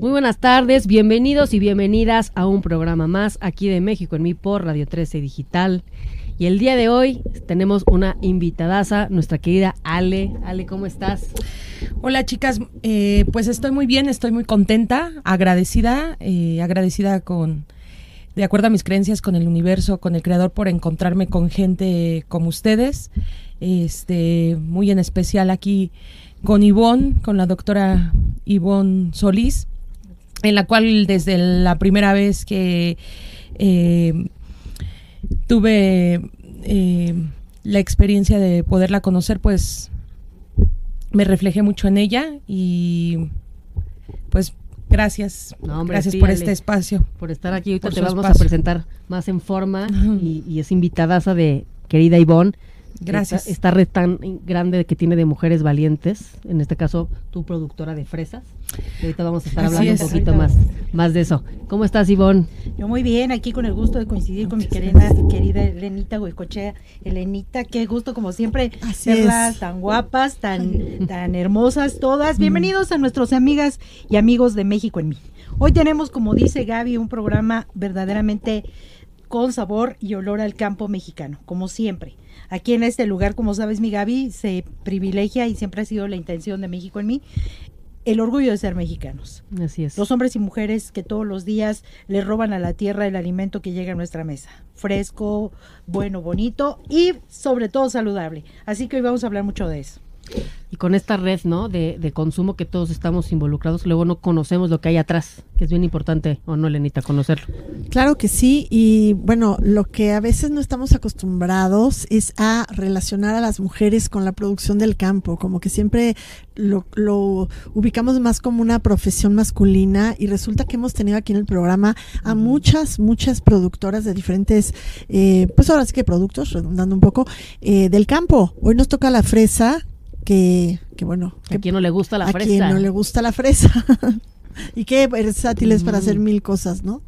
Muy buenas tardes, bienvenidos y bienvenidas a un programa más aquí de México en mi por Radio 13 Digital. Y el día de hoy tenemos una invitadaza, nuestra querida Ale. Ale, ¿cómo estás? Hola chicas, eh, pues estoy muy bien, estoy muy contenta, agradecida, eh, agradecida con, de acuerdo a mis creencias, con el universo, con el creador por encontrarme con gente como ustedes. Este, muy en especial aquí con Ivonne, con la doctora Ivonne Solís, en la cual desde la primera vez que eh, tuve eh, la experiencia de poderla conocer, pues me reflejé mucho en ella y pues gracias, No, hombre, gracias por este espacio. Por estar aquí, ahorita te vamos a presentar más en forma y, y es invitadaza de querida Ivonne. Gracias. Esta, esta red tan grande que tiene de mujeres valientes, en este caso tu productora de fresas. Y ahorita vamos a estar Así hablando es. un poquito más, más de eso. ¿Cómo estás, Ivonne? Yo muy bien, aquí con el gusto de coincidir con mi querida, querida Elenita Huecochea. Elenita, qué gusto como siempre Así verlas es. tan guapas, tan, tan hermosas todas. Bienvenidos a nuestros amigas y amigos de México en mí. Hoy tenemos, como dice Gaby, un programa verdaderamente con sabor y olor al campo mexicano, como siempre. Aquí en este lugar, como sabes, mi Gaby, se privilegia y siempre ha sido la intención de México en mí, el orgullo de ser mexicanos. Así es. Los hombres y mujeres que todos los días le roban a la tierra el alimento que llega a nuestra mesa. Fresco, bueno, bonito y sobre todo saludable. Así que hoy vamos a hablar mucho de eso. Y con esta red, ¿no? De, de consumo que todos estamos involucrados, luego no conocemos lo que hay atrás, que es bien importante, ¿o no, Lenita, conocerlo? Claro que sí, y bueno, lo que a veces no estamos acostumbrados es a relacionar a las mujeres con la producción del campo, como que siempre lo, lo ubicamos más como una profesión masculina y resulta que hemos tenido aquí en el programa a muchas, muchas productoras de diferentes, eh, pues ahora sí que productos, redundando un poco, eh, del campo. Hoy nos toca la fresa, que, que bueno, ¿A que quién no le gusta la a fresa? quien no le gusta la fresa. y qué versátil es para hacer mil cosas, ¿no?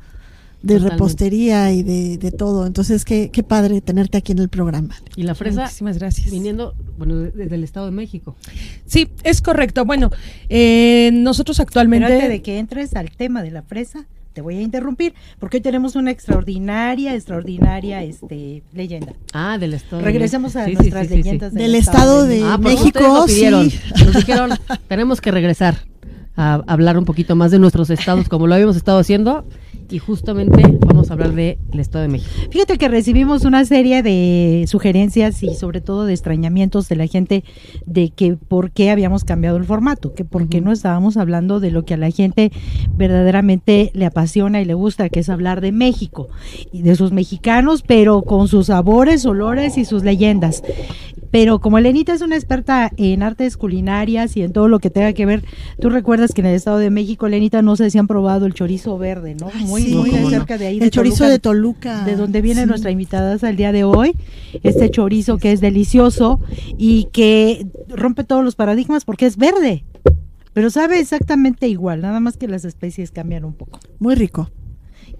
De Totalmente. repostería y de, de todo. Entonces, qué, qué padre tenerte aquí en el programa. Y la fresa Muchísimas gracias. viniendo, bueno, de- desde el Estado de México. Sí, es correcto. Bueno, eh, nosotros Pero actualmente... antes de que entres al tema de la fresa, te voy a interrumpir porque hoy tenemos una extraordinaria, extraordinaria este, leyenda. Ah, del Estado de Regresemos a. Sí, nuestras sí, sí, sí. leyendas Del estado de Ah, porque México, ustedes lo pidieron. sí. Nos dijeron, tenemos que regresar a hablar un poquito más de nuestros estados, como lo habíamos estado haciendo, y justamente vamos a hablar del Estado de México. Fíjate que recibimos una serie de sugerencias y sobre todo de extrañamientos de la gente de que por qué habíamos cambiado el formato, que por qué no estábamos hablando de lo que a la gente verdaderamente le apasiona y le gusta, que es hablar de México y de sus mexicanos, pero con sus sabores, olores y sus leyendas. Pero como Elenita es una experta en artes culinarias y en todo lo que tenga que ver, tú recuerdas que en el Estado de México, Elenita, no sé si han probado el chorizo verde, ¿no? Muy, sí. muy No, cómo no. cerca de ahí. El chorizo de Toluca. de donde viene Sí. nuestra invitada al día de hoy, este chorizo que es delicioso y que rompe todos los paradigmas porque es verde, pero sabe exactamente igual, nada más que las especies cambian un poco. Muy rico.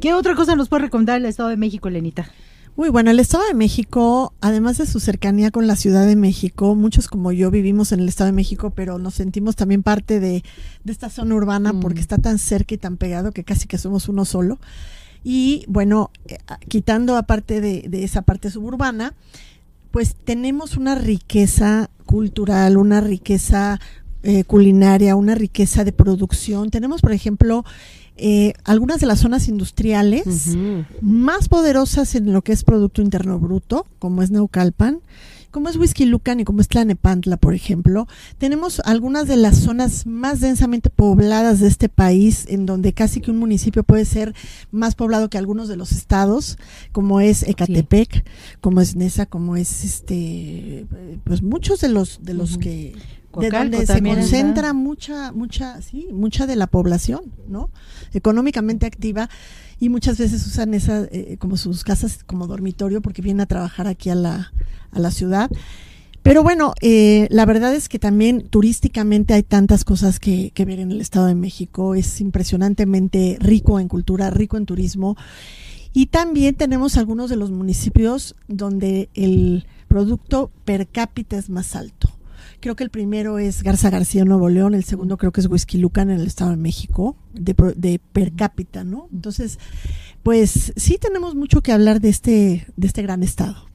¿Qué otra cosa nos puede recomendar el Estado de México, Lenita? Muy bueno, el Estado de México, además de su cercanía con la Ciudad de México, muchos como yo vivimos en el Estado de México, pero nos sentimos también parte de, de esta zona urbana Mm. porque está tan cerca y tan pegado que casi que somos uno solo. Y bueno, eh, ah, quitando aparte de, de esa parte suburbana, pues tenemos una riqueza cultural, una riqueza eh, culinaria, una riqueza de producción. Tenemos, por ejemplo, eh, algunas de las zonas industriales más poderosas en lo que es Producto Interno Bruto, como es Naucalpan, como es Whisky Lucan y como es Tlanepantla, por ejemplo. Tenemos algunas de las zonas más densamente pobladas de este país, en donde casi que un municipio puede ser más poblado que algunos de los estados, como es Ecatepec, como es Nesa, como es este, pues muchos de los de los que de donde se también concentra mucha mucha sí mucha de la población no económicamente activa y muchas veces usan esa eh, como sus casas como dormitorio porque vienen a trabajar aquí a la a la ciudad pero bueno, eh, la verdad es que también turísticamente hay tantas cosas que, que ver en el Estado de México. Es impresionantemente rico en cultura, rico en turismo. Y también tenemos algunos de los municipios donde el producto per cápita es más alto. Creo que el primero es Garza García, Nuevo León. El segundo creo que es Whisky en el Estado de México, de, de per cápita, ¿no? Entonces, pues sí tenemos mucho que hablar de este, de este gran estado.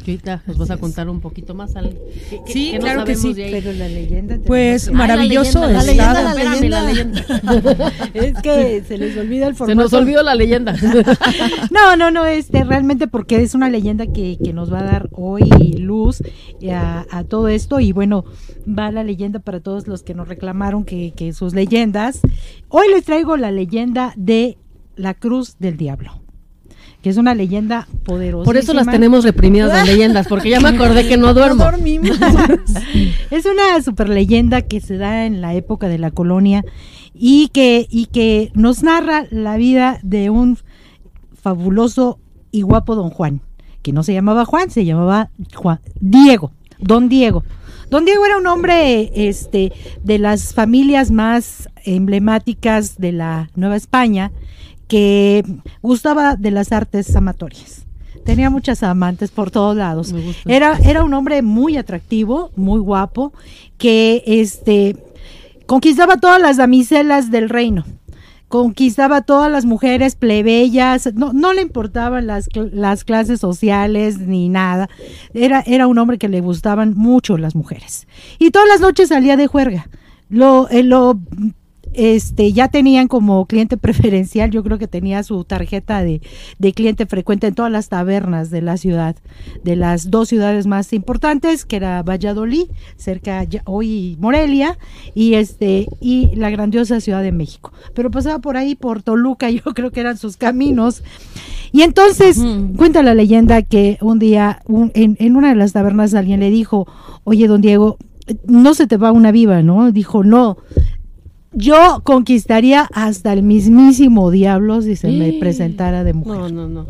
Ahorita nos vas a contar un poquito más, Ale. ¿Qué- qué- Sí, no claro que sí. Pero la leyenda. Pues maravilloso Ay, la estado. leyenda, La espérame, leyenda. la leyenda. que- es que se les olvida el Se formato. nos olvidó la leyenda. No, no, no, este, realmente porque es una leyenda que, que nos va a dar hoy luz a, a todo esto y bueno, va la leyenda para todos los que nos reclamaron que, que sus leyendas. Hoy les traigo la leyenda de la Cruz del Diablo, que es una leyenda poderosa. Por eso las tenemos reprimidas las leyendas, porque ya me acordé que no duermo. dormimos. Es una super leyenda que se da en la época de la colonia y que, y que nos narra la vida de un fabuloso y guapo don Juan, que no se llamaba Juan, se llamaba Juan, Diego, don Diego. Don Diego era un hombre este, de las familias más emblemáticas de la Nueva España que gustaba de las artes amatorias. Tenía muchas amantes por todos lados. Era, era un hombre muy atractivo, muy guapo, que este conquistaba todas las damiselas del reino. Conquistaba todas las mujeres plebeyas, no, no le importaban las, las clases sociales ni nada. Era, era un hombre que le gustaban mucho las mujeres. Y todas las noches salía de juerga. Lo, eh, lo este, ya tenían como cliente preferencial, yo creo que tenía su tarjeta de, de cliente frecuente en todas las tabernas de la ciudad, de las dos ciudades más importantes, que era Valladolid, cerca ya- hoy Morelia, y este, y la grandiosa Ciudad de México. Pero pasaba por ahí, por Toluca, yo creo que eran sus caminos. Y entonces, cuenta la leyenda que un día un- en, en una de las tabernas alguien le dijo, oye, don Diego, no se te va una viva, ¿no? Dijo, no, yo conquistaría hasta el mismísimo diablo si se me presentara de mujer. No, no, no.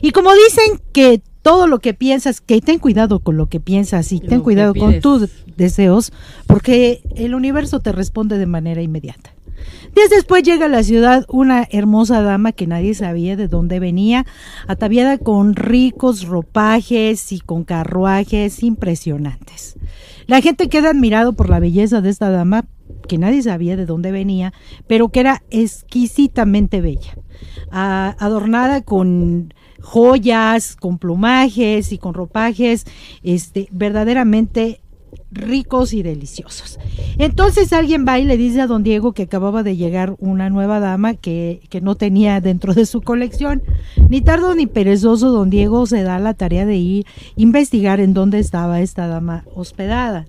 Y como dicen que todo lo que piensas, que ten cuidado con lo que piensas y ten lo cuidado con tus deseos, porque el universo te responde de manera inmediata. Días después llega a la ciudad una hermosa dama que nadie sabía de dónde venía, ataviada con ricos ropajes y con carruajes impresionantes. La gente queda admirado por la belleza de esta dama, que nadie sabía de dónde venía, pero que era exquisitamente bella, adornada con joyas, con plumajes y con ropajes, este, verdaderamente ricos y deliciosos. Entonces alguien va y le dice a don Diego que acababa de llegar una nueva dama que, que no tenía dentro de su colección. Ni tardo ni perezoso, don Diego se da la tarea de ir investigar en dónde estaba esta dama hospedada.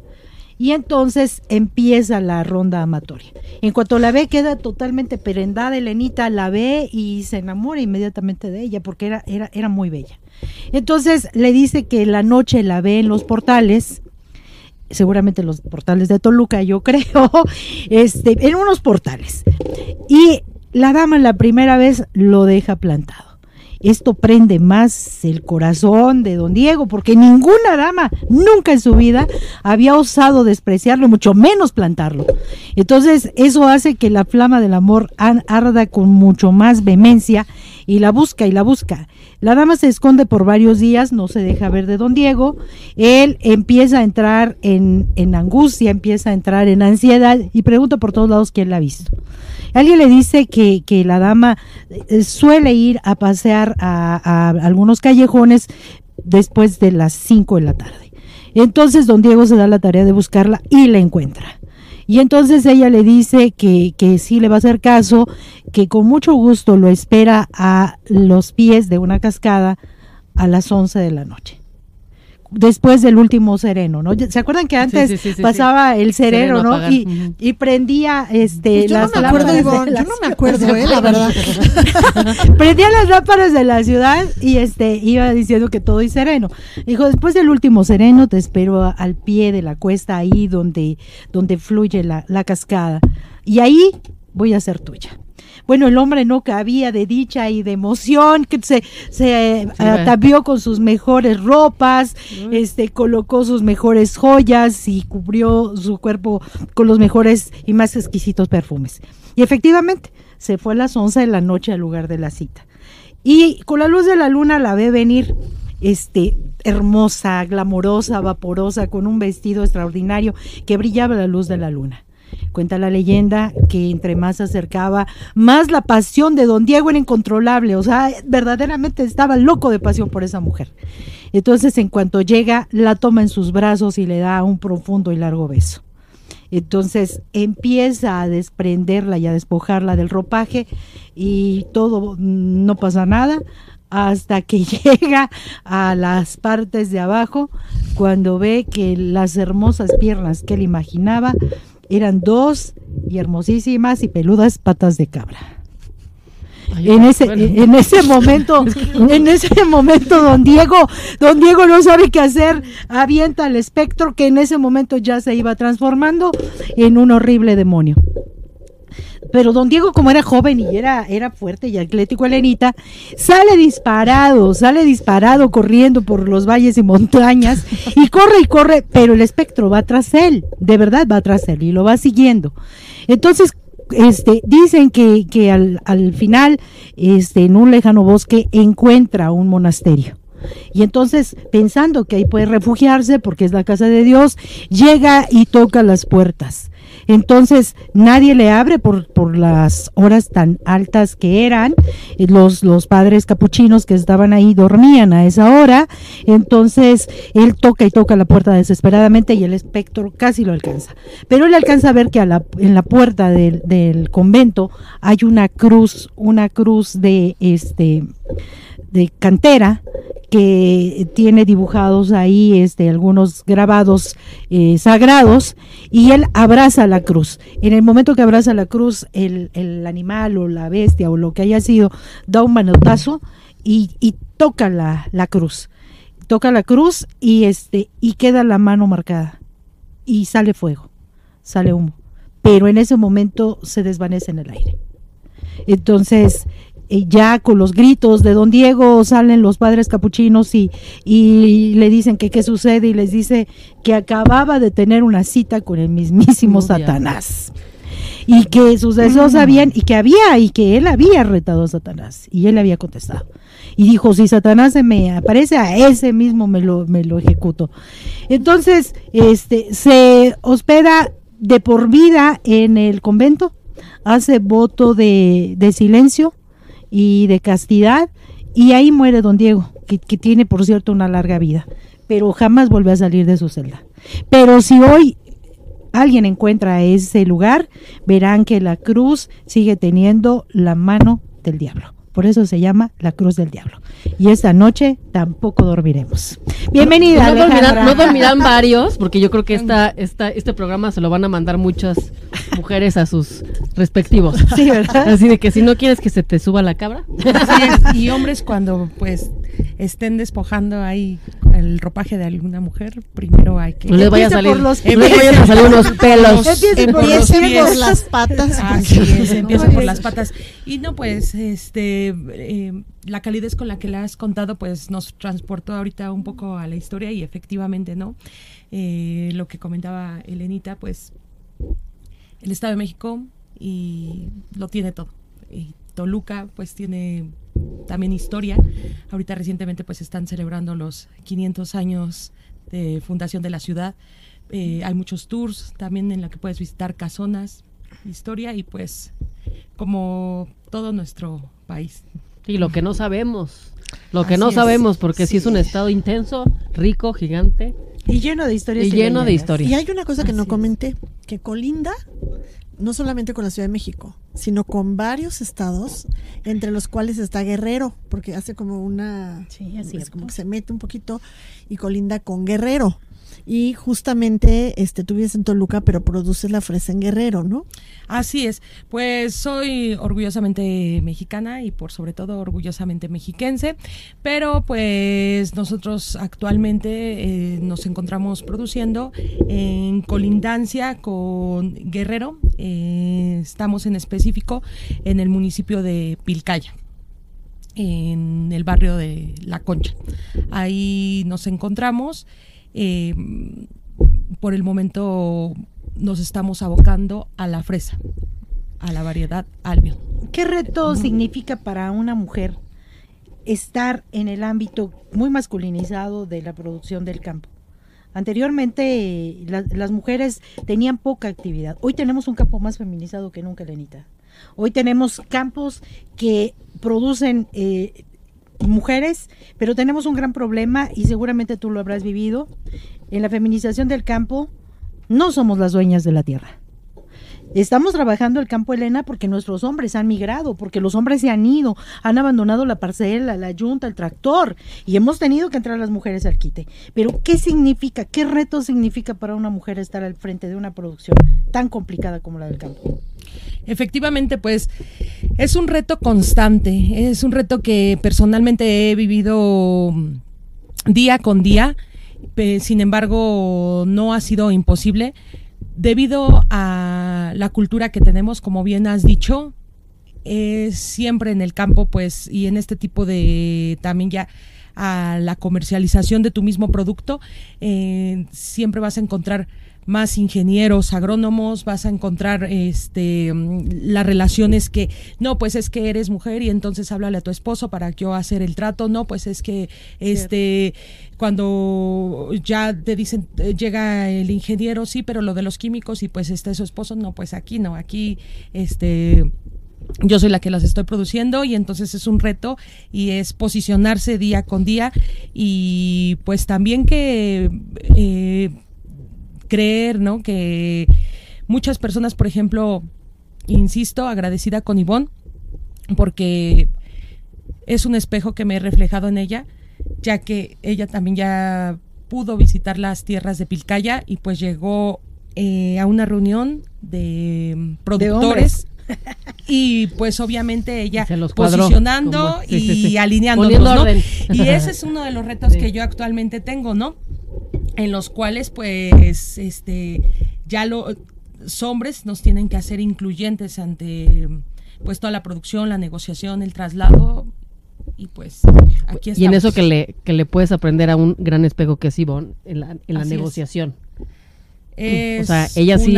Y entonces empieza la ronda amatoria. En cuanto la ve, queda totalmente prendada. Elenita la ve y se enamora inmediatamente de ella porque era, era, era muy bella. Entonces le dice que la noche la ve en los portales seguramente los portales de Toluca, yo creo, este, en unos portales. Y la dama la primera vez lo deja plantado. Esto prende más el corazón de don Diego, porque ninguna dama nunca en su vida había osado despreciarlo, mucho menos plantarlo. Entonces, eso hace que la flama del amor ar- arda con mucho más vehemencia y la busca y la busca. La dama se esconde por varios días, no se deja ver de don Diego. Él empieza a entrar en, en angustia, empieza a entrar en ansiedad y pregunta por todos lados quién la ha visto. Alguien le dice que, que la dama eh, suele ir a pasear a, a algunos callejones después de las 5 de la tarde. Entonces don Diego se da la tarea de buscarla y la encuentra. Y entonces ella le dice que, que sí le va a hacer caso, que con mucho gusto lo espera a los pies de una cascada a las 11 de la noche. Después del último sereno, ¿no? ¿Se acuerdan que antes sí, sí, sí, pasaba el sereno, Sereno ¿no? Y, y prendía este Pues yo las no me acuerdo, lámparas de Ivonne, la yo no me acuerdo, eh, la verdad. prendía las lámparas de la ciudad y este iba diciendo que todo es sereno. Dijo, después del último sereno te espero al pie de la cuesta ahí donde, donde fluye la, la cascada. Y ahí voy a ser tuya. Bueno, el hombre no cabía de dicha y de emoción, que se, se eh, va. atavió con sus mejores ropas, este, colocó sus mejores joyas y cubrió su cuerpo con los mejores y más exquisitos perfumes. Y efectivamente, se fue a las 11 de la noche al lugar de la cita. Y con la luz de la luna la ve venir este hermosa, glamorosa, vaporosa, con un vestido extraordinario que brillaba a la luz de la luna. Cuenta la leyenda que entre más se acercaba, más la pasión de don Diego era incontrolable, o sea, verdaderamente estaba loco de pasión por esa mujer. Entonces, en cuanto llega, la toma en sus brazos y le da un profundo y largo beso. Entonces empieza a desprenderla y a despojarla del ropaje y todo, mm, no pasa nada hasta que llega a las partes de abajo cuando ve que las hermosas piernas que él imaginaba eran dos y hermosísimas y peludas patas de cabra. Ay, En ese, bueno. en ese momento, en ese momento, don Diego, don Diego no sabe qué hacer, avienta el espectro que en ese momento ya se iba transformando en un horrible demonio. Pero don Diego, como era joven y era, era fuerte y atlético, Elenita, sale disparado, sale disparado corriendo por los valles y montañas y corre y corre, pero el espectro va tras él, de verdad va tras él y lo va siguiendo. Entonces, este, dicen que, que al, al final, este, en un lejano bosque, encuentra un monasterio. Y entonces, pensando que ahí puede refugiarse porque es la casa de Dios, llega y toca las puertas. Entonces, nadie le abre por, por las horas tan altas que eran. Eh, Los, los padres capuchinos que estaban ahí dormían a esa hora. Entonces, él toca y toca la puerta desesperadamente y el espectro casi lo alcanza. Pero él alcanza a ver que a la- en la puerta del, del convento hay una cruz, una cruz de este de cantera que tiene dibujados ahí este algunos grabados eh, sagrados y él abraza la cruz. En el momento que abraza la cruz, el, el animal o la bestia o lo que haya sido da un manotazo y, y toca la, la cruz. Toca la cruz y este y queda la mano marcada y sale fuego, sale humo. Pero en ese momento se desvanece en el aire. Entonces, eh, ya con los gritos de don Diego salen los padres capuchinos y, y le dicen que qué sucede y les dice que acababa de tener una cita con el mismísimo. Satanás. Y que sus deseos habían, y que había, y que él había retado a Satanás. Y él había contestado. Y dijo, si Satanás se me aparece a ese mismo me lo, me lo ejecuto. Entonces, este, se hospeda de por vida en el convento, hace voto de, de silencio y de castidad, y ahí muere don Diego, que, tiene por cierto una larga vida, pero jamás vuelve a salir de su celda. Pero si hoy alguien encuentra ese lugar, verán que la cruz sigue teniendo la mano del diablo. Por eso se llama la cruz del diablo. Y esta noche tampoco dormiremos. Bienvenida. No dormirán, Alejandra. no dormirán varios, porque yo creo que esta, esta, este programa se lo van a mandar muchas mujeres a sus respectivos. Sí, ¿verdad? Así de que si no quieres que se te suba la cabra. Así es. Y hombres cuando pues estén despojando ahí el ropaje de alguna mujer, primero hay que No les vaya a salir, los no les vayan a salir unos pelos. Por Empiecen por las patas. Así es, empieza Muy por las patas. Y no, pues, este, eh, la calidez con la que la has contado, pues, nos transportó ahorita un poco a la historia y efectivamente, ¿no? Eh, lo que comentaba Elenita, pues, el Estado de México y lo tiene todo. Y Toluca, pues, tiene también historia. Ahorita recientemente, pues, están celebrando los 500 años de fundación de la ciudad. Eh, hay muchos tours también en la que puedes visitar casonas, historia y pues como todo nuestro país. Y lo que no sabemos. Lo que Así no es. sabemos, porque si es un Sí. estado intenso, rico, gigante. Y lleno de historias. Y lleno de historias. Y hay una cosa que no Así comenté, que colinda no solamente con la Ciudad de México, sino con varios estados, entre los cuales está Guerrero, porque hace como una... Sí, es es como que se mete un poquito y colinda con Guerrero. Y justamente este, tú vives en Toluca, pero produces la fresa en Guerrero, ¿no? Así es, pues soy orgullosamente mexicana y por sobre todo orgullosamente mexiquense, pero pues nosotros actualmente eh, nos encontramos produciendo en colindancia con Guerrero, eh, estamos en específico en el municipio de Pilcaya en el barrio de La Concha. Ahí nos encontramos. Eh, por el momento nos estamos abocando a la fresa, a la variedad Albion. ¿Qué reto significa para una mujer estar en el ámbito muy masculinizado de la producción del campo? Anteriormente eh, la- las mujeres tenían poca actividad. Hoy tenemos un campo más feminizado que nunca, Lenita. Hoy tenemos campos que producen eh, mujeres, pero tenemos un gran problema y seguramente tú lo habrás vivido. En la feminización del campo no somos las dueñas de la tierra. Estamos trabajando el campo Elena porque nuestros hombres han migrado, porque los hombres se han ido, han abandonado la parcela, la yunta, el tractor y hemos tenido que entrar las mujeres al quite. Pero ¿qué significa, qué reto significa para una mujer estar al frente de una producción tan complicada como la del campo? Efectivamente, pues es un reto constante, es un reto que personalmente he vivido día con día, sin embargo no ha sido imposible debido a la cultura que tenemos, como bien has dicho, es siempre en el campo, pues, y en este tipo de también ya a la comercialización de tu mismo producto, eh, siempre vas a encontrar más ingenieros, agrónomos, vas a encontrar este mm, las relaciones que no, pues es que eres mujer y entonces háblale a tu esposo para yo hacer el trato, no, pues es que este cuando ya te dicen eh, llega el ingeniero, sí, pero lo de los químicos y pues está su esposo, no, pues aquí no, aquí este yo soy la que las estoy produciendo y entonces es un reto y es posicionarse día con día. Y pues también que eh, creer, ¿no? Que muchas personas, por ejemplo, insisto, agradecida con Ivonne, porque es un espejo que me he reflejado en ella, ya que ella también ya pudo visitar las tierras de Pilcaya y pues llegó eh, a una reunión de productores. y pues obviamente ella se los posicionando como- sí, y sí, sí. alineándonos, Poniendo ¿no? Y ese es uno de los retos que yo actualmente tengo, ¿no? En los cuales pues este ya los hombres nos tienen que hacer incluyentes ante pues toda la producción, la negociación, el traslado y pues aquí estamos. Y en eso que le, que le puedes aprender a un gran espejo que es Ivonne, en la, en la es. negociación. Es o sea, ella sí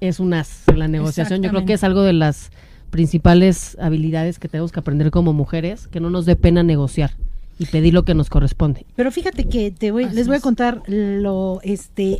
es un as en la negociación. Yo creo que es algo de las principales habilidades que tenemos que aprender como mujeres, que no nos dé pena negociar y pedir lo que nos corresponde. Pero fíjate que te voy, Así les voy a contar lo este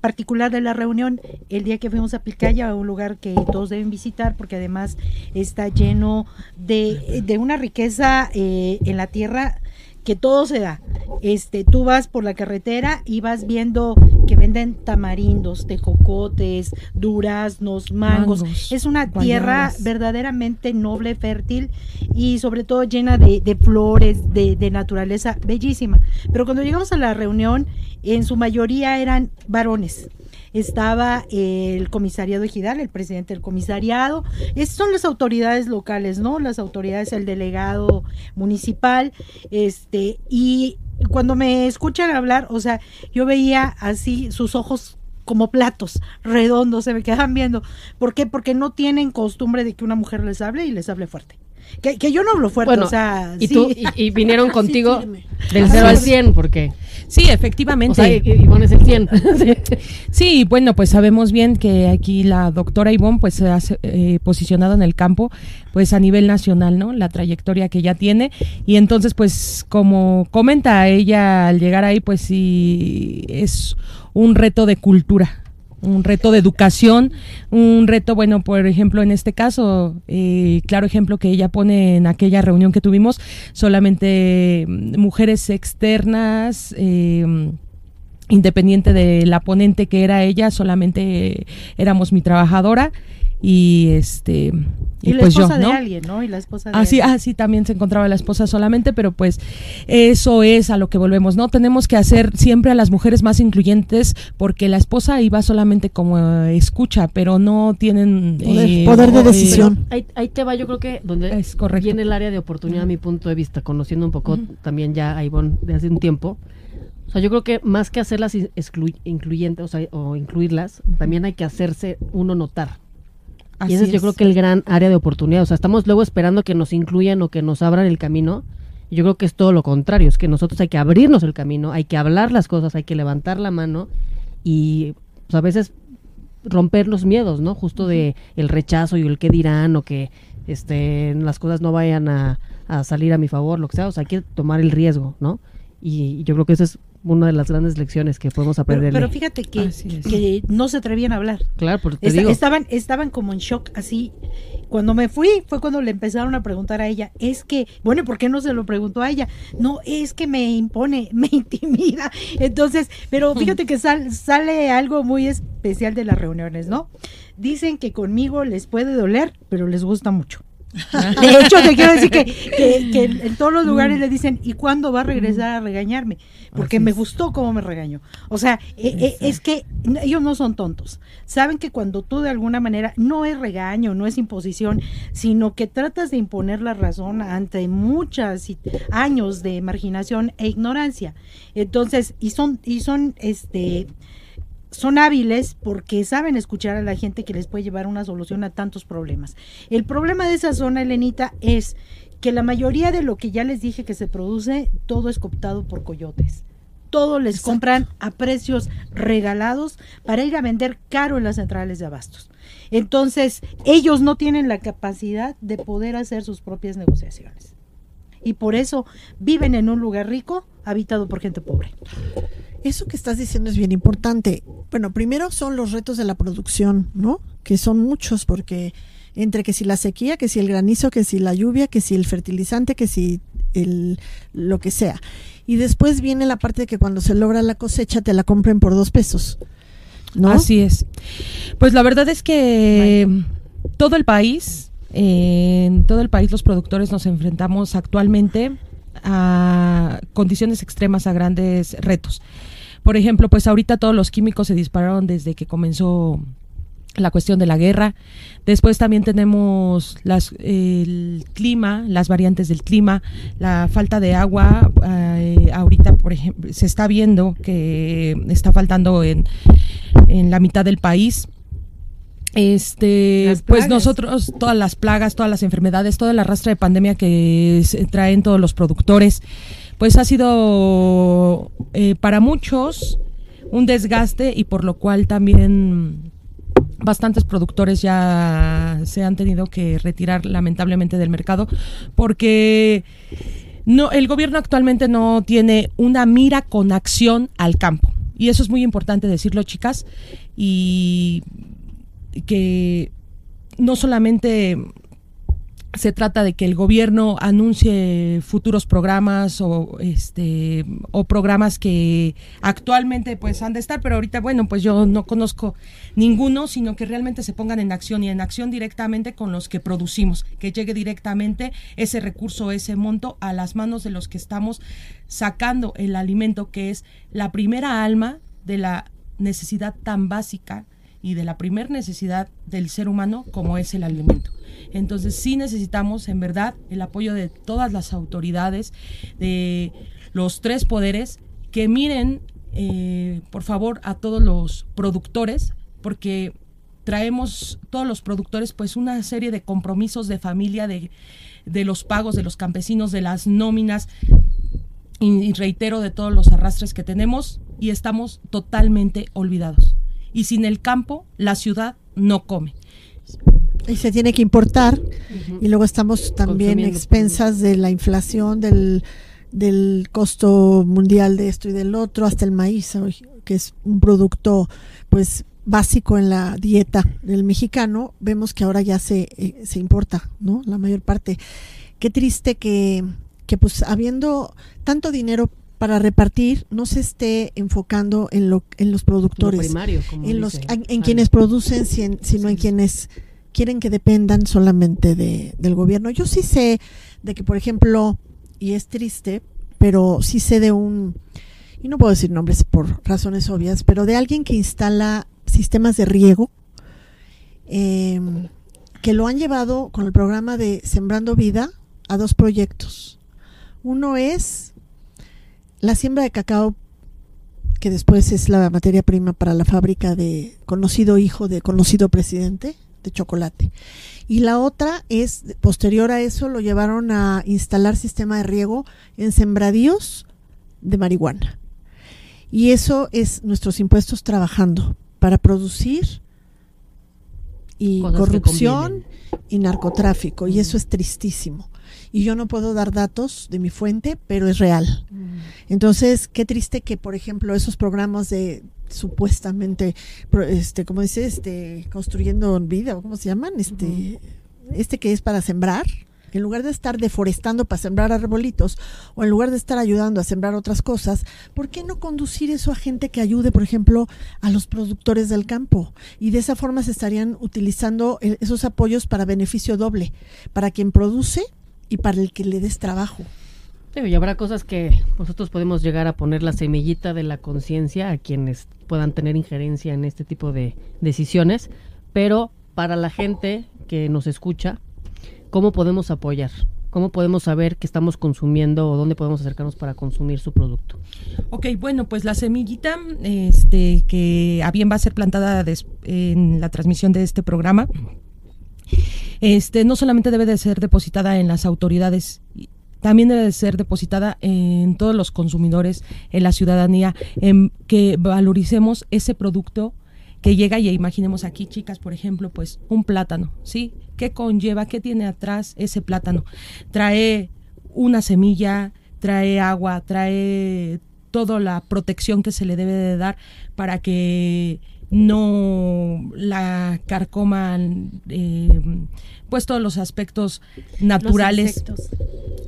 particular de la reunión el día que fuimos a Pilcaya, un lugar que todos deben visitar porque además está lleno de, de una riqueza eh, en la tierra que todo se da. Este, tú vas por la carretera y vas viendo que venden tamarindos, tejocotes, duraznos, mangos. Mangos, es una tierra verdaderamente noble, fértil y sobre todo llena de, de flores, de, de naturaleza bellísima. Pero cuando llegamos a la reunión, en su mayoría eran varones. Estaba el comisariado ejidal, el presidente del comisariado. Estas son las autoridades locales, ¿no? Las autoridades, el delegado municipal, este, y cuando me escuchan hablar, o sea, yo veía así sus ojos como platos redondos, se me quedaban viendo. ¿Por qué? Porque no tienen costumbre de que una mujer les hable y les hable fuerte. Que, que yo no hablo fuerte, Bueno, o sea, y sí. tú y, y vinieron contigo del Así 0 al es. 100 porque Sí, efectivamente. o sea, Ivonne es el 100. Sí. Sí, bueno, pues sabemos bien que aquí la doctora Ivonne pues se ha eh, posicionado en el campo pues a nivel nacional, ¿no? La trayectoria que ya tiene y entonces pues como comenta ella al llegar ahí pues sí es un reto de cultura, un reto de educación, un reto, bueno, por ejemplo, en este caso, eh, claro ejemplo que ella pone en aquella reunión que tuvimos, solamente mm, mujeres externas, eh, independiente de la ponente que era ella, solamente éramos mi trabajadora y este y, la pues esposa yo, ¿no? de alguien, ¿no? Y la esposa de Ah, sí, alguien. ah, también se encontraba la esposa solamente, pero pues eso es a lo que volvemos, ¿no? Tenemos que hacer siempre a las mujeres más incluyentes porque la esposa iba solamente como eh, escucha, pero no tienen Poder- poder de decisión. Ahí, ahí te va, yo creo que donde Es correcto. viene el área de oportunidad a mi punto de vista, conociendo un poco también ya a Ivonne de hace un tiempo. O sea, yo creo que más que hacerlas incluyentes o, sea, o incluirlas, también hay que hacerse uno notar. Así y ese es, yo creo que el gran área de oportunidad. O sea, estamos luego esperando que nos incluyan o que nos abran el camino. Y yo creo que es todo lo contrario, es que nosotros hay que abrirnos el camino, hay que hablar las cosas, hay que levantar la mano y pues, a veces romper los miedos, ¿no? Justo de el rechazo y el qué dirán o que este las cosas no vayan a, a salir a mi favor, lo que sea, o sea, hay que tomar el riesgo, ¿no? Y yo creo que esa es una de las grandes lecciones que podemos aprender. pero fíjate que, Así es. que no se atrevían a hablar. claro, porque te Esta- digo, estaban, estaban como en shock así. Cuando me fui fue cuando le empezaron a preguntar a ella, es que, bueno, ¿y ¿por qué no se lo preguntó a ella? No, es que me impone, me intimida. Entonces, pero fíjate que sal- sale algo muy especial de las reuniones, ¿no? Dicen que conmigo les puede doler, pero les gusta mucho. De hecho, te quiero decir que, que- que en todos los lugares le dicen, ¿y cuándo va a regresar a regañarme? Porque Así me es. gustó cómo me regañó. O sea, eh, eh, es que ellos no son tontos. Saben que cuando tú de alguna manera, no es regaño, no es imposición, sino que tratas de imponer la razón ante muchos años de marginación e ignorancia. Entonces, y son, y son, este, son hábiles porque saben escuchar a la gente que les puede llevar una solución a tantos problemas. El problema de esa zona, Elenita, es que la mayoría de lo que ya les dije que se produce, todo es cooptado por coyotes. Todo les compran a precios regalados para ir a vender caro en las centrales de abastos. Entonces, ellos no tienen la capacidad de poder hacer sus propias negociaciones. Y por eso viven en un lugar rico habitado por gente pobre. Eso que estás diciendo es bien importante. Bueno, primero son los retos de la producción, ¿no? Que son muchos porque entre que si la sequía, que si el granizo, que si la lluvia, que si el fertilizante, que si el lo que sea. Y después viene la parte de que cuando se logra la cosecha te la compren por dos pesos. ¿No? Así es. Pues la verdad es que todo el país, eh, en todo el país los productores nos enfrentamos actualmente a condiciones extremas, a grandes retos. Por ejemplo, pues ahorita todos los químicos se dispararon desde que comenzó la cuestión de la guerra. Después también tenemos las, el clima, las variantes del clima, la falta de agua. eh, ahorita, por ejemplo, se está viendo que está faltando en, en la mitad del país. Este, pues nosotros, todas las plagas, todas las enfermedades, toda la rastra de pandemia que traen todos los productores, pues ha sido eh, para muchos un desgaste y por lo cual también bastantes productores ya se han tenido que retirar lamentablemente del mercado porque no el gobierno actualmente no tiene una mira con acción al campo. Y eso es muy importante decirlo chicas y que no solamente se trata de que el gobierno anuncie futuros programas o este o programas que actualmente pues han de estar, pero ahorita bueno, pues yo no conozco ninguno, sino que realmente se pongan en acción y en acción directamente con los que producimos, que llegue directamente ese recurso, ese monto a las manos de los que estamos sacando el alimento que es la primera alma de la necesidad tan básica y de la primer necesidad del ser humano como es el alimento. Entonces sí necesitamos en verdad el apoyo de todas las autoridades, de los tres poderes, que miren eh, por favor a todos los productores, porque traemos todos los productores pues una serie de compromisos de familia, de, de los pagos de los campesinos, de las nóminas, y, y reitero de todos los arrastres que tenemos y estamos totalmente olvidados. Y sin el campo, la ciudad no come. Y se tiene que importar y luego estamos también expensas de la inflación, del, del costo mundial de esto y del otro, hasta el maíz, que es un producto pues básico en la dieta del mexicano, vemos que ahora ya se, eh, se importa, ¿no? La mayor parte. Qué triste que, que pues habiendo tanto dinero para repartir no se esté enfocando en lo en los productores, primario, como en los en, quienes producen, sino en quienes quieren que dependan solamente de, del gobierno. Yo sí sé de que, por ejemplo, y es triste, pero sí sé de un, y no puedo decir nombres por razones obvias, pero de alguien que instala sistemas de riego, eh, que lo han llevado con el programa de Sembrando Vida a dos proyectos. Uno es la siembra de cacao, que después es la materia prima para la fábrica de conocido hijo de conocido presidente de chocolate. Y la otra es, posterior a eso, lo llevaron a instalar sistema de riego en sembradíos de marihuana. Y eso es nuestros impuestos trabajando para producir y Cosas corrupción y narcotráfico. Y eso es tristísimo. Y yo no puedo dar datos de mi fuente, pero es real. Entonces, qué triste que, por ejemplo, esos programas de supuestamente, este, ¿cómo dice? Este, construyendo vida, ¿o ¿cómo se llaman? Este, este que es para sembrar, en lugar de estar deforestando para sembrar arbolitos, o en lugar de estar ayudando a sembrar otras cosas, ¿por qué no conducir eso a gente que ayude, por ejemplo, a los productores del campo? Y de esa forma se estarían utilizando eh, esos apoyos para beneficio doble, para quien produce y para el que le des trabajo. Sí, y habrá cosas que nosotros podemos llegar a poner la semillita de la conciencia a quienes puedan tener injerencia en este tipo de decisiones, pero para la gente que nos escucha, ¿cómo podemos apoyar? ¿Cómo podemos saber qué estamos consumiendo o dónde podemos acercarnos para consumir su producto? Ok, bueno, pues la semillita, este, que a bien va a ser plantada des- en la transmisión de este programa, este, no solamente debe de ser depositada en las autoridades, también debe de ser depositada en todos los consumidores, en la ciudadanía, en que valoricemos ese producto que llega y imaginemos aquí, chicas, por ejemplo, pues un plátano, ¿sí? ¿Qué conlleva? ¿Qué tiene atrás ese plátano? Trae una semilla, trae agua, trae toda la protección que se le debe de dar para que no la carcoman eh, pues todos los aspectos naturales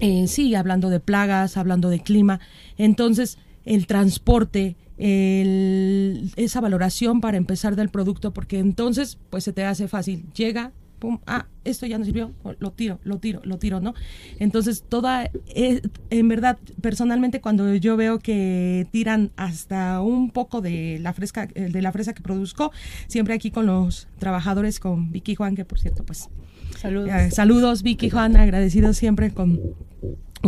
eh, sí, hablando de plagas, hablando de clima. Entonces, el transporte, el- esa valoración para empezar del producto, porque entonces, pues se te hace fácil. Llega, pum, ah, esto ya no sirvió, lo tiro, lo tiro, lo tiro, ¿no? Entonces, toda, eh, en verdad, personalmente, cuando yo veo que tiran hasta un poco de la fresca, eh, de la fresa que produzco, siempre aquí con los trabajadores, con Vicky Juan, que por cierto, pues Saludos. eh, saludos, Vicky Juan, agradecidos siempre con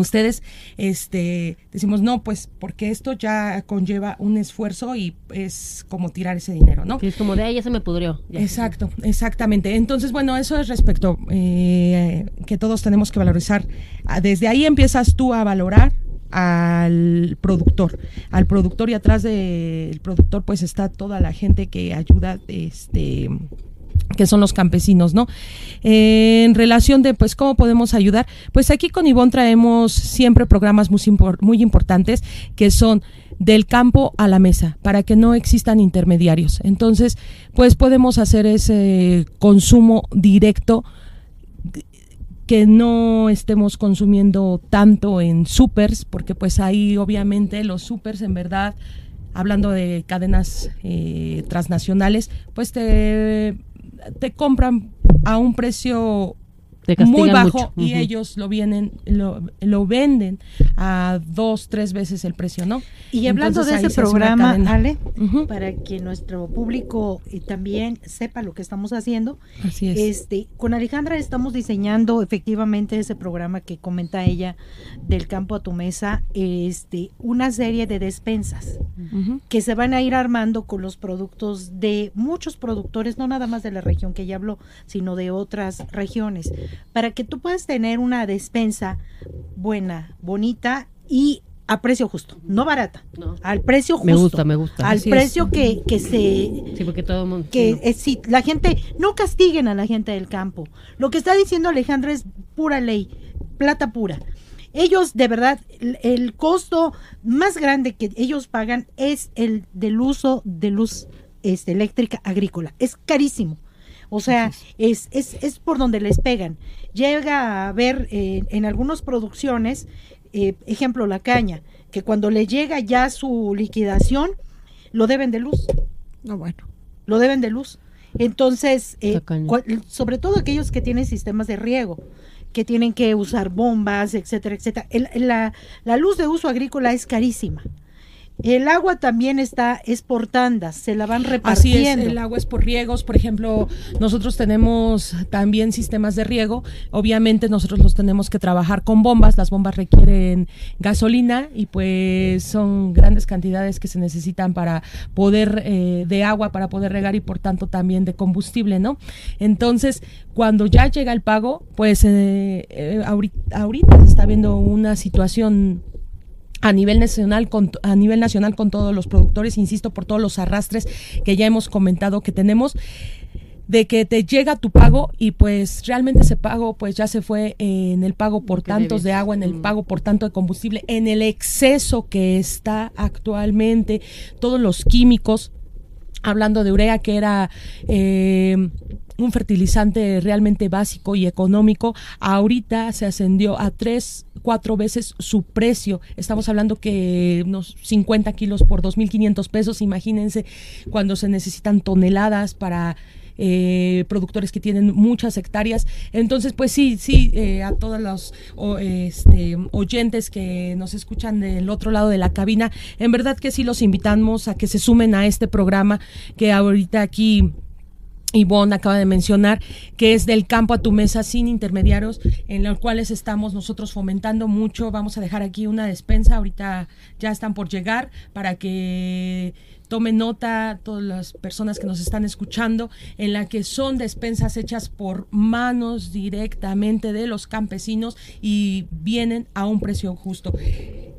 ustedes. Este, decimos, no, pues porque esto ya conlleva un esfuerzo y es como tirar ese dinero, ¿no? Sí, es como de ahí ya se me pudrió. Ya. Exacto, exactamente. Entonces, bueno, eso es respecto eh, que todos tenemos que valorizar. Ah, Desde ahí empiezas tú a valorar al productor, al productor y atrás del productor pues está toda la gente que ayuda, este que son los campesinos, ¿no? En relación de, pues, cómo podemos ayudar, pues aquí con Ivonne traemos siempre programas muy, muy importantes que son del campo a la mesa, para que no existan intermediarios. Entonces, pues podemos hacer ese consumo directo que no estemos consumiendo tanto en supers, porque pues ahí obviamente los supers en verdad, hablando de cadenas eh, transnacionales, pues te, te compran a un precio muy bajo mucho. y ellos lo vienen lo, lo venden a dos tres veces el precio no Y hablando Entonces, de ese programa. Ale, para que nuestro público también sepa lo que estamos haciendo, así es. este, con Alejandra estamos diseñando efectivamente ese programa que comenta ella del campo a tu mesa, este, una serie de despensas que se van a ir armando con los productos de muchos productores, no nada más de la región que ella habló, sino de otras regiones, para que tú puedas tener una despensa buena, bonita y a precio justo, no barata, No. al precio justo. Me gusta, me gusta. Al Así es. precio que, que se Sí, porque todo el mundo... que eh, sí, la gente, no castiguen a la gente del campo. Lo que está diciendo Alejandra es pura ley, plata pura. Ellos, de verdad, el, el costo más grande que ellos pagan es el del uso de luz este, eléctrica agrícola. Es carísimo. O sea, es, es, es por donde les pegan. Llega a ver eh, en algunas producciones, eh, ejemplo, la caña, que cuando le llega ya su liquidación, lo deben de luz. No, bueno. Lo deben de luz. Entonces, eh, sobre todo aquellos que tienen sistemas de riego, que tienen que usar bombas, etcétera, etcétera. El- la, la luz de uso agrícola es carísima. El agua también está, es por tandas, se la van Así repartiendo. es, el agua es por riegos. Por ejemplo, nosotros tenemos también sistemas de riego. Obviamente nosotros los tenemos que trabajar con bombas. Las bombas requieren gasolina y pues son grandes cantidades que se necesitan para poder, eh, de agua para poder regar y por tanto también de combustible, ¿no? Entonces, cuando ya llega el pago, pues eh, eh, ahorita, ahorita se está viendo una situación a nivel nacional con a nivel nacional con todos los productores, insisto, por todos los arrastres que ya hemos comentado que tenemos de que te llega tu pago y pues realmente ese pago pues ya se fue en el pago por tantos de agua, en el pago por tanto de combustible, en el exceso que está actualmente, todos los químicos, hablando de urea que era eh, un fertilizante realmente básico y económico, ahorita se ascendió a tres, cuatro veces su precio. Estamos hablando que unos 50 kilos por 2.500 pesos, imagínense cuando se necesitan toneladas para eh, productores que tienen muchas hectáreas. Entonces, pues sí, sí, eh, a todos los este, oyentes que nos escuchan del otro lado de la cabina, en verdad que sí los invitamos a que se sumen a este programa que ahorita aquí Ivonne acaba de mencionar, que es del campo a tu mesa sin intermediarios, en los cuales estamos nosotros fomentando mucho. Vamos a dejar aquí una despensa, ahorita ya están por llegar, para que tomen nota todas las personas que nos están escuchando, en la que son despensas hechas por manos directamente de los campesinos y vienen a un precio justo.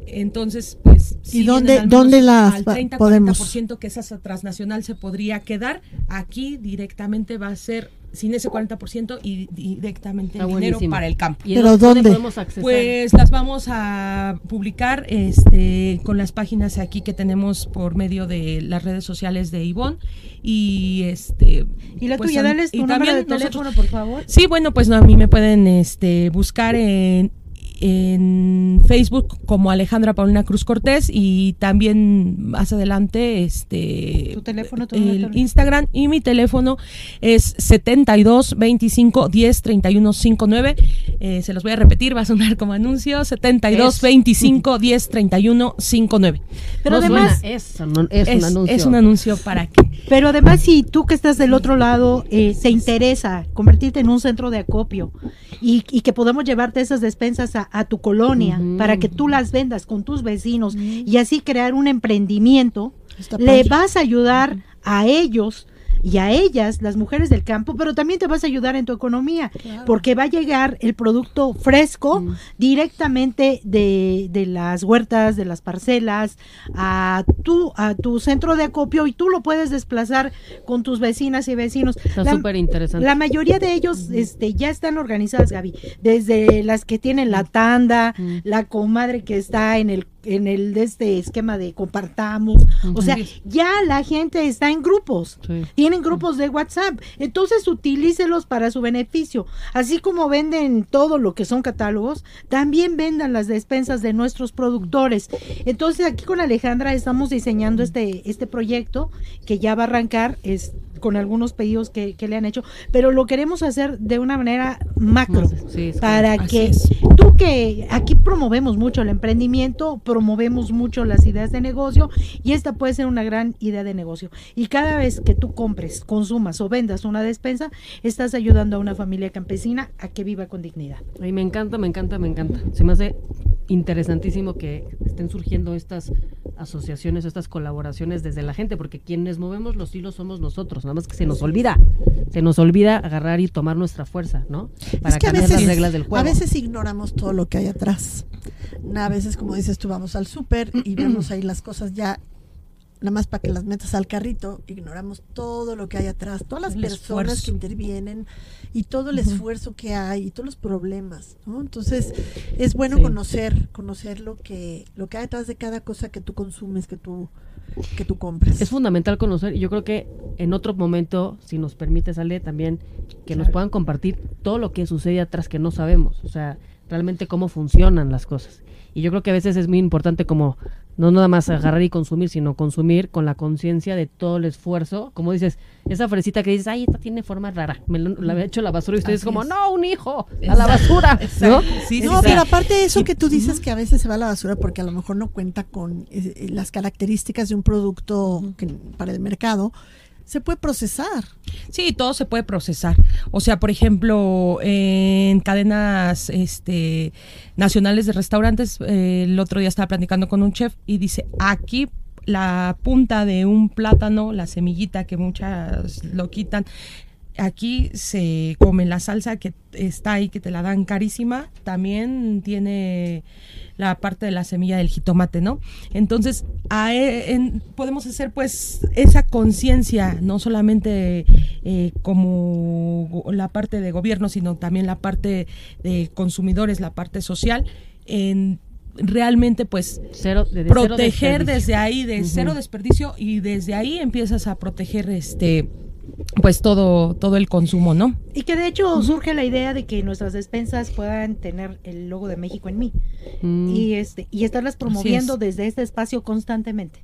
Entonces, pues... ¿Y dónde- al dónde las al pa- 30, podemos? 40% que esa transnacional se podría quedar, aquí directamente va a ser sin ese 40% y directamente Está el dinero buenísimo. para el campo. ¿Y ¿Pero dónde dónde? podemos accesar? Pues las vamos a publicar este, con las páginas aquí que tenemos por medio de las redes sociales de Ivonne y este y la pues, tuya, dale tu y número también de nosotros- teléfono, por favor. Sí, bueno, pues no, a mí me pueden este, buscar en, en Facebook como Alejandra Paulina Cruz Cortés y también más adelante este Tu teléfono, tu el. Instagram y mi teléfono es 72 25 10 31 59. Eh, se los voy a repetir, va a sonar como anuncio 72 Es. 25 10 31 59. Pero No además, es, un- es un Es, anuncio. es un anuncio para que Pero además, si tú que estás del otro lado eh, se interesa convertirte en un centro de acopio y, y que podamos llevarte esas despensas a, a tu colonia para que tú las vendas con tus vecinos y así crear un emprendimiento, Está le padre. vas a ayudar a ellos y a ellas, las mujeres del campo, pero también te vas a ayudar en tu economía, porque va a llegar el producto fresco Mm. directamente de, de las huertas, de las parcelas, a tu, a tu centro de acopio y tú lo puedes desplazar con tus vecinas y vecinos. Está súper interesante. la mayoría de ellos este, ya están organizadas, Gaby, desde las que tienen la tanda, Mm. la comadre que está en el en el de este esquema de compartamos, o sea, ya la gente está en grupos, Sí. tienen grupos de WhatsApp, entonces utilícelos para su beneficio, así como venden todo lo que son catálogos, también vendan las despensas de nuestros productores. Entonces aquí con Alejandra estamos diseñando este este proyecto que ya va a arrancar es con algunos pedidos que, que le han hecho, pero lo queremos hacer de una manera macro sí, para que tú que aquí promovemos mucho el emprendimiento, promovemos mucho las ideas de negocio y esta puede ser una gran idea de negocio. Y cada vez que tú compres, consumas o vendas una despensa, estás ayudando a una familia campesina a que viva con dignidad. Ay, me encanta, me encanta, me encanta. Se me hace interesantísimo que estén surgiendo estas asociaciones, estas colaboraciones desde la gente, porque quienes movemos los hilos somos nosotros, nada más que se nos olvida, se nos olvida agarrar y tomar nuestra fuerza, ¿no? Para es que a cambiar veces, las reglas del juego. a veces ignoramos todo lo que hay atrás. A veces, como dices tú, vamos al súper y vemos ahí las cosas ya, nada más para que las metas al carrito, ignoramos todo lo que hay atrás, todas las El personas esfuerzo. que intervienen y todo el esfuerzo que hay y todos los problemas, ¿no? Entonces, es bueno Sí. conocer, conocer lo que, lo que hay detrás de cada cosa que tú consumes, que tú, que tú compras. Es fundamental conocer y yo creo que en otro momento, si nos permite, sale también que nos puedan compartir todo lo que sucede atrás que no sabemos. O sea, realmente cómo funcionan las cosas. Y yo creo que a veces es muy importante como no nada más agarrar y consumir, sino consumir con la conciencia de todo el esfuerzo. Como dices, esa fresita que dices, ay, esta tiene forma rara, me lo- la había hecho a la basura y ustedes Así como, es. no, un hijo, a la basura, ¿no? Exacto. Sí, sí, No, pero aparte de eso que tú dices que a veces se va a la basura porque a lo mejor no cuenta con eh, eh, las características de un producto que- para el mercado, se puede procesar. Sí, todo se puede procesar. O sea, por ejemplo, en cadenas este, nacionales de restaurantes, eh, el otro día estaba platicando con un chef y dice, aquí la punta de un plátano, la semillita que muchas lo quitan, aquí se come la salsa que está ahí, que te la dan carísima, también tiene la parte de la semilla del jitomate, ¿no? Entonces, a- en- podemos hacer pues esa conciencia, no solamente eh, como la parte de gobierno, sino también la parte de consumidores, la parte social, en realmente pues Cero, proteger desde ahí, de cero desperdicio y desde ahí empiezas a proteger este pues todo todo el consumo, ¿no? Y que de hecho surge la idea de que nuestras despensas puedan tener el logo de México en mí Mm. y este y estarlas promoviendo es. desde este espacio constantemente.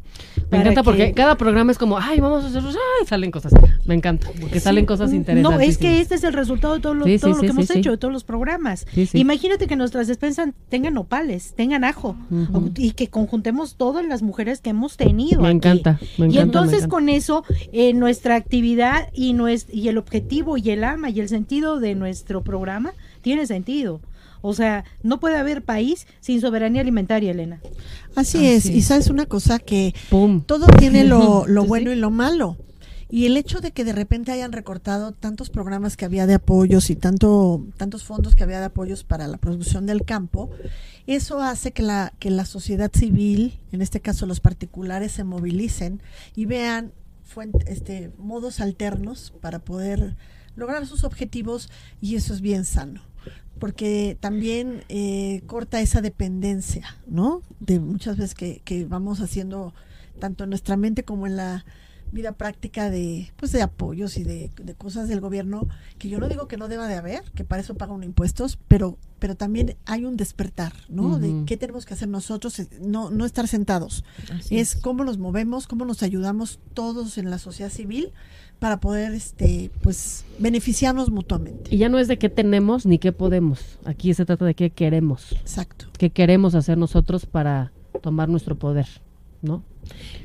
Me encanta porque que- cada programa es como, ay, vamos a hacer, ay, salen cosas. Me encanta, porque salen cosas interesantes. No, es que este es el resultado de todo lo, Sí, todo sí, lo que hemos hecho, de todos los programas. Imagínate que nuestras despensas tengan nopales, tengan ajo, y que conjuntemos todas las mujeres que hemos tenido. Me aquí. encanta, me y encanta, me entonces encanta. con eso, eh, nuestra actividad y, y el objetivo y el ama y el sentido de nuestro programa tiene sentido. O sea, no puede haber país sin soberanía alimentaria, Elena. Así, es. Y sabes una cosa que todo tiene lo, lo Sí, bueno y lo malo. Y el hecho de que de repente hayan recortado tantos programas que había de apoyos y tanto, tantos fondos que había de apoyos para la producción del campo, eso hace que la, que la sociedad civil, en este caso los particulares, se movilicen y vean este, modos alternos para poder lograr sus objetivos y eso es bien sano porque también eh, corta esa dependencia, ¿no? De muchas veces que, que vamos haciendo tanto en nuestra mente como en la vida práctica de pues de apoyos y de, de cosas del gobierno que yo no digo que no deba de haber que para eso paga uno impuestos pero pero también hay un despertar no de qué tenemos que hacer nosotros eh, no no estar sentados es. cómo nos movemos cómo nos ayudamos todos en la sociedad civil para poder este pues beneficiarnos mutuamente Y ya no es de qué tenemos ni qué podemos. Aquí se trata de qué queremos. Exacto. ¿Qué queremos hacer nosotros para tomar nuestro poder? ¿No?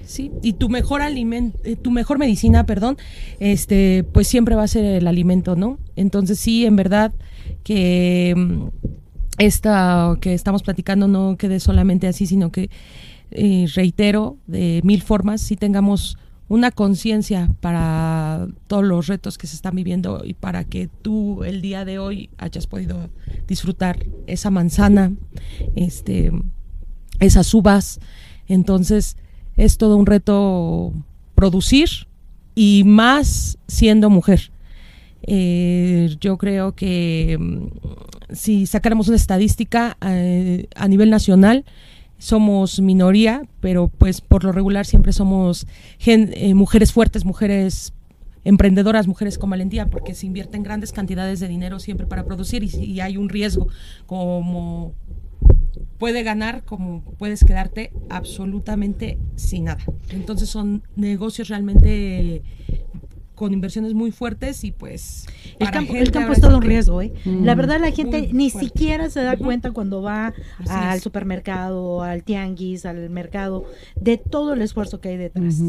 Sí, y tu mejor alimento, tu mejor medicina, perdón, este, pues siempre va a ser el alimento, ¿no? Entonces sí, en verdad que mm, esta que estamos platicando no quede solamente así, sino que eh, reitero de mil formas, si tengamos una conciencia para todos los retos que se están viviendo y para que tú el día de hoy hayas podido disfrutar esa manzana, este, esas uvas. Entonces es todo un reto producir y más siendo mujer. Eh, yo creo que mm, si sacáramos una estadística eh, a nivel nacional, somos minoría, pero pues por lo regular siempre somos eh, mujeres fuertes, mujeres emprendedoras, mujeres con valentía, porque se invierten grandes cantidades de dinero siempre para producir y, y hay un riesgo como puede ganar como puedes quedarte absolutamente sin nada. Entonces son negocios realmente con inversiones muy fuertes y pues El campo, el campo es todo un riesgo, ¿eh? Mm. La verdad la gente ni siquiera se da cuenta cuando va Así al es. supermercado, al tianguis, al mercado, de todo el esfuerzo que hay detrás.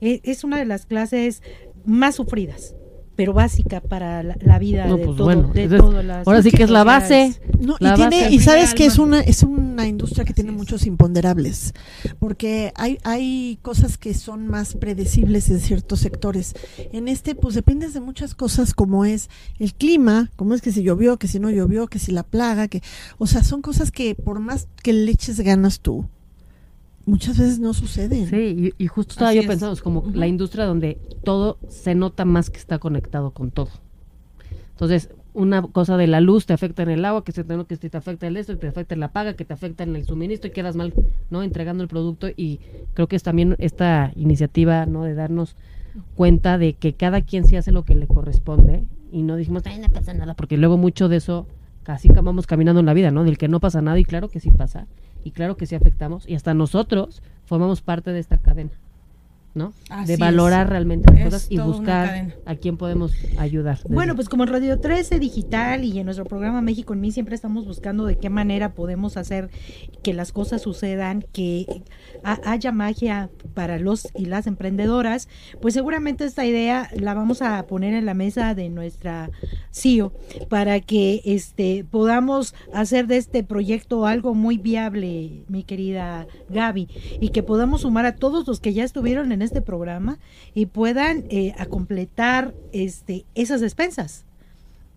E- Es una de las clases más sufridas, pero básica para la, la vida No, de, pues todo, bueno, de entonces, todas las ahora sí que es la base. sociedades. No, La y, tiene, base. y sabes que es una es una industria que tiene muchos imponderables, porque hay hay cosas que son más predecibles en ciertos sectores. En este pues dependes de muchas cosas como es el clima, como es que si llovió, que si no llovió, que si la plaga, que o sea, son cosas que por más que le eches ganas tú, muchas veces no suceden. Sí, y, y justo estaba Así yo es. pensando, es como la industria donde todo se nota más que está conectado con todo. Entonces, una cosa de la luz te afecta en el agua, que se te, que te afecta en esto, que te afecta en la paga, que te afecta en el suministro y quedas mal, ¿no? Entregando el producto y creo que es también esta iniciativa, ¿no? De darnos cuenta de que cada quien sí hace lo que le corresponde y no dijimos, ay, no pasa nada, porque luego mucho de eso así ca- vamos caminando en la vida, ¿no? Del que no pasa nada y claro que sí pasa. Y claro que sí afectamos y hasta nosotros formamos parte de esta cadena, ¿no? Así de es. valorar realmente las Es cosas y buscar a quién podemos ayudar. desde- Bueno, pues como Radio 13 Digital y en nuestro programa México en mí siempre estamos buscando de qué manera podemos hacer que las cosas sucedan, que ha- haya magia para los y las emprendedoras, pues seguramente esta idea la vamos a poner en la mesa de nuestra CEO para que este podamos hacer de este proyecto algo muy viable, mi querida Gaby, y que podamos sumar a todos los que ya estuvieron en este programa y puedan eh, a completar este esas despensas.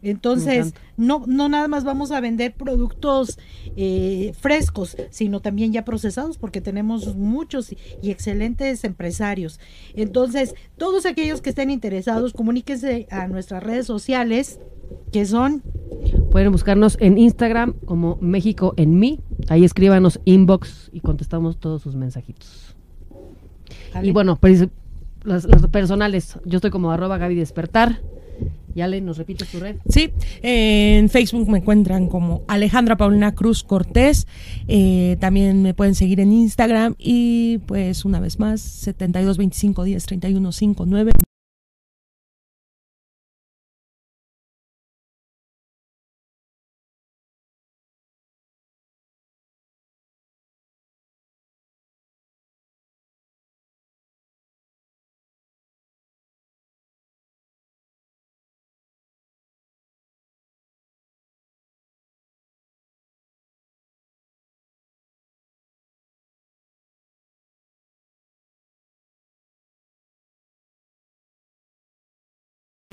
Entonces, no, no nada más vamos a vender productos eh, frescos, sino también ya procesados, porque tenemos muchos y- y excelentes empresarios. Entonces, todos aquellos que estén interesados, comuníquense a nuestras redes sociales, que son Pueden buscarnos en Instagram como México en mí. Ahí escríbanos inbox y contestamos todos sus mensajitos. Ale. Y bueno, pues, las, las personales. Yo estoy como arroba Gaby Despertar. Y Ale, ¿nos repites tu red? Sí, en Facebook me encuentran como Alejandra Paulina Cruz Cortés. eh, también me pueden seguir en Instagram y pues una vez más, 72 25 10 31 59.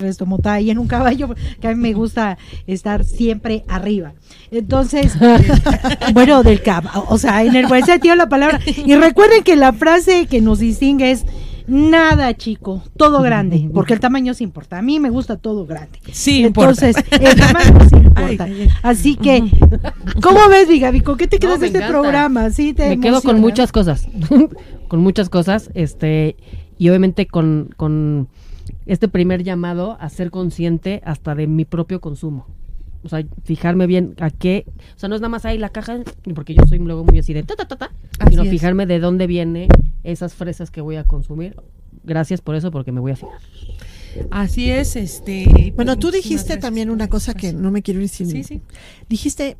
Restomota y en un caballo, que a mí me gusta estar siempre arriba. Entonces, bueno, del caballo, o sea, en el buen sentido de la palabra. Y recuerden que la frase que nos distingue es nada chico, todo grande, porque el tamaño sí importa. A mí me gusta todo grande. Sí, importa. Entonces, el tamaño sí importa. Así que, ¿cómo ves, mi Gaby? ¿Con qué te quedas de este encanta. programa? ¿Sí te Me quedo con muchas cosas. con muchas cosas. Este, y obviamente con, con este primer llamado a ser consciente hasta de mi propio consumo. O sea, fijarme bien a qué. O sea, no es nada más ahí la caja, porque yo soy luego muy así de ta, ta, ta, ta, Así sino es. fijarme de dónde viene esas fresas que voy a consumir. Gracias por eso, porque me voy a fijar. Así es, este. Bueno, tú dijiste también una cosa que no me quiero ir sin. Sí, sí. Dijiste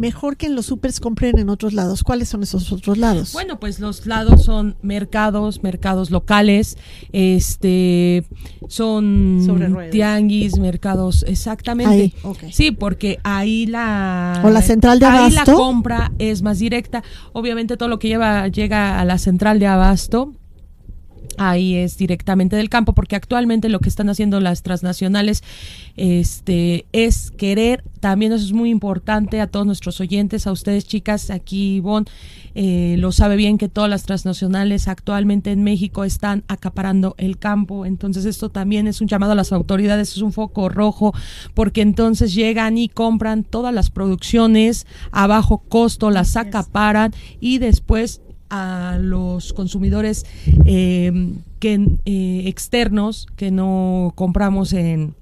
mejor que en los supers compren en otros lados. ¿Cuáles son esos otros lados? Bueno, pues los lados son mercados, mercados locales, este, son Sobre tianguis, mercados, exactamente. Ahí. Sí, porque ahí la O la central de ahí la abasto. compra es más directa. Obviamente todo lo que lleva llega a la central de abasto. Ahí es directamente del campo, porque actualmente lo que están haciendo las transnacionales este, es querer, también eso es muy importante a todos nuestros oyentes, a ustedes chicas, aquí Ivonne eh, lo sabe bien que todas las transnacionales actualmente en México están acaparando el campo, entonces esto también es un llamado a las autoridades, es un foco rojo, porque entonces llegan y compran todas las producciones a bajo costo, las acaparan y después a los consumidores eh, que eh, externos que no compramos en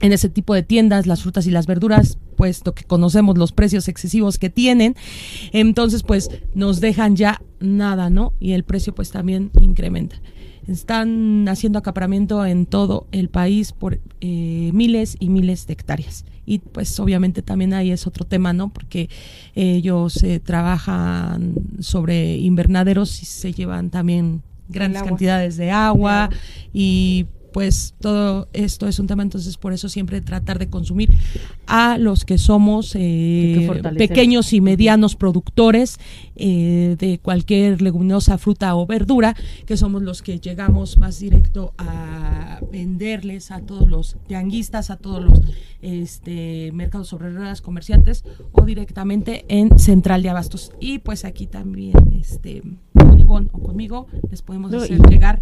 en ese tipo de tiendas, las frutas y las verduras, puesto que conocemos los precios excesivos que tienen, entonces pues nos dejan ya nada, ¿no? Y el precio pues también incrementa. Están haciendo acaparamiento en todo el país por eh, miles y miles de hectáreas. Y pues obviamente también ahí es otro tema, ¿no? Porque ellos eh, trabajan sobre invernaderos y se llevan también grandes agua. cantidades de agua y pues todo esto es un tema, entonces por eso siempre tratar de consumir a los que somos que eh, pequeños y medianos productores eh, de cualquier leguminosa fruta o verdura, que somos los que llegamos más directo a venderles a todos los tianguistas, a todos los este, mercados sobre ruedas comerciantes o directamente en Central de Abastos. Y pues aquí también este, con Ivonne o conmigo les podemos No, hacer y- llegar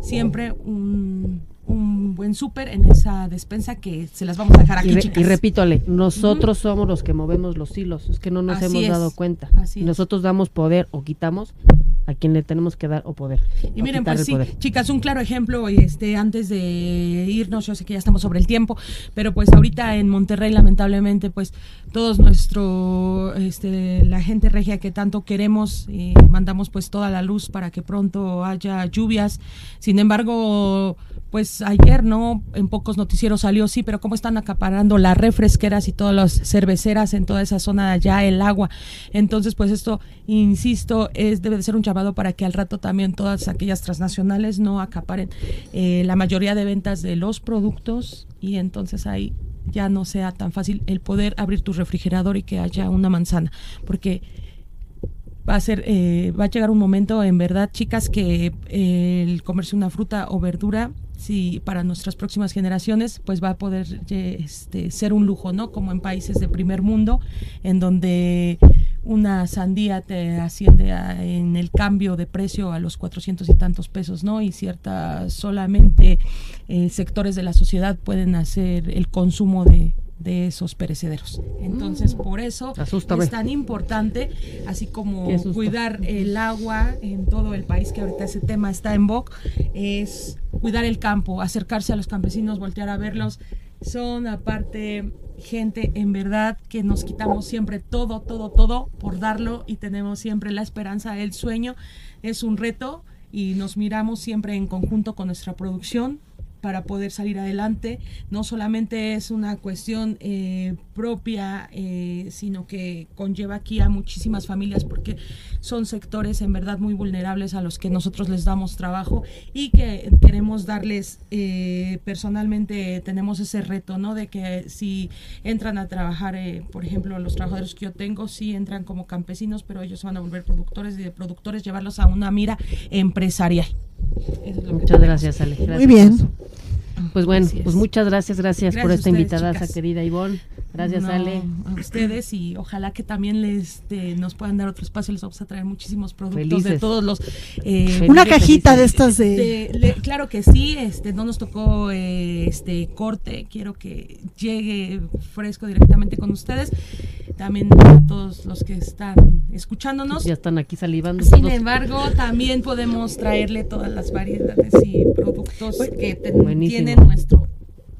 siempre un, un buen súper en esa despensa que se las vamos a dejar aquí, Y, re- chicas. y repítole, nosotros somos los que movemos los hilos, es que no nos Así hemos es, dado cuenta. así es. Nosotros damos poder o quitamos a quien le tenemos que dar o poder. Y o miren, pues sí, poder. chicas, un claro ejemplo, este, antes de irnos, yo sé que ya estamos sobre el tiempo, pero pues ahorita en Monterrey, lamentablemente, pues todos nuestro, este, la gente regia que tanto queremos, eh, mandamos pues toda la luz para que pronto haya lluvias. Sin embargo, pues ayer, ¿no? En pocos noticieros salió, sí, pero cómo están acaparando las refresqueras y todas las cerveceras en toda esa zona de allá, el agua. Entonces, pues esto, insisto, es debe de ser un llamado para que al rato también todas aquellas transnacionales no acaparen eh, la mayoría de ventas de los productos y entonces ahí ya no sea tan fácil el poder abrir tu refrigerador y que haya una manzana, porque va a ser, eh, va a llegar un momento, en verdad, chicas, que eh, el comerse una fruta o verdura, si para nuestras próximas generaciones, pues va a poder eh, este, ser un lujo, ¿no? Como en países de primer mundo, en donde una sandía te asciende a- en el cambio de precio a los 400 y tantos pesos, ¿no? Y ciertas solamente eh, sectores de la sociedad pueden hacer el consumo de, de esos perecederos. Entonces, por eso Asústame. es tan importante, así como cuidar el agua en todo el país, que ahorita ese tema está en boc, es cuidar el campo, acercarse a los campesinos, voltear a verlos. Son aparte gente en verdad que nos quitamos siempre todo, todo, todo por darlo y tenemos siempre la esperanza, el sueño. Es un reto y nos miramos siempre en conjunto con nuestra producción para poder salir adelante. No solamente es una cuestión eh, propia, eh, sino que conlleva aquí a muchísimas familias porque son sectores en verdad muy vulnerables a los que nosotros les damos trabajo y que queremos darles eh, personalmente, tenemos ese reto, ¿no? De que si entran a trabajar, eh, por ejemplo, los trabajadores que yo tengo, sí entran como campesinos, pero ellos se van a volver productores y de productores llevarlos a una mira empresarial. Eso es lo que Muchas tenemos. gracias, Ale. Gracias Muy bien. Pues bueno, Así es. pues muchas gracias, gracias, por esta invitada, querida Ivonne. Gracias, No, Ale. A ustedes y ojalá que también les este, nos puedan dar otro espacio. Les vamos a traer muchísimos productos de todos los. eh, Felices, Una cajita de estas de... de- le- claro que sí, este, no nos tocó eh, este corte, quiero que llegue fresco directamente con ustedes, también a todos los que están escuchándonos. Ya están aquí salivando. Sin todos. embargo, también podemos traerle todas las variedades y productos que ten- Buenísimo. tiene nuestro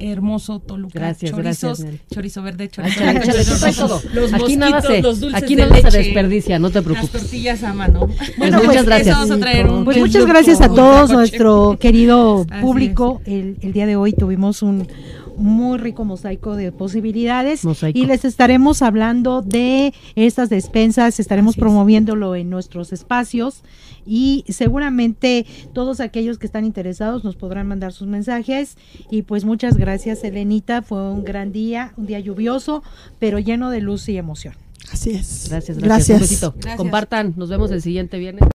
hermoso Toluca. Gracias, Chorizos, gracias, chorizo verde, chorizo Échale, blanco, échale, los- Aquí nada mosquitos, se- los dulces aquí de nada se leche, desperdicia, no te Las preocupes. tortillas a mano. Bueno, pues, muchas gracias. Vamos a traer un Pues muchas gracias a todos nuestro querido público. El, el día de hoy tuvimos un muy rico mosaico de posibilidades Mosaico. y les estaremos hablando de estas despensas, estaremos Así es. promoviéndolo en nuestros espacios y seguramente todos aquellos que están interesados nos podrán mandar sus mensajes y pues muchas gracias Elenita, fue un gran día, un día lluvioso, pero lleno de luz y emoción. Así es. Gracias, gracias. Gracias. Un besito. Gracias. Compartan, nos vemos el siguiente viernes.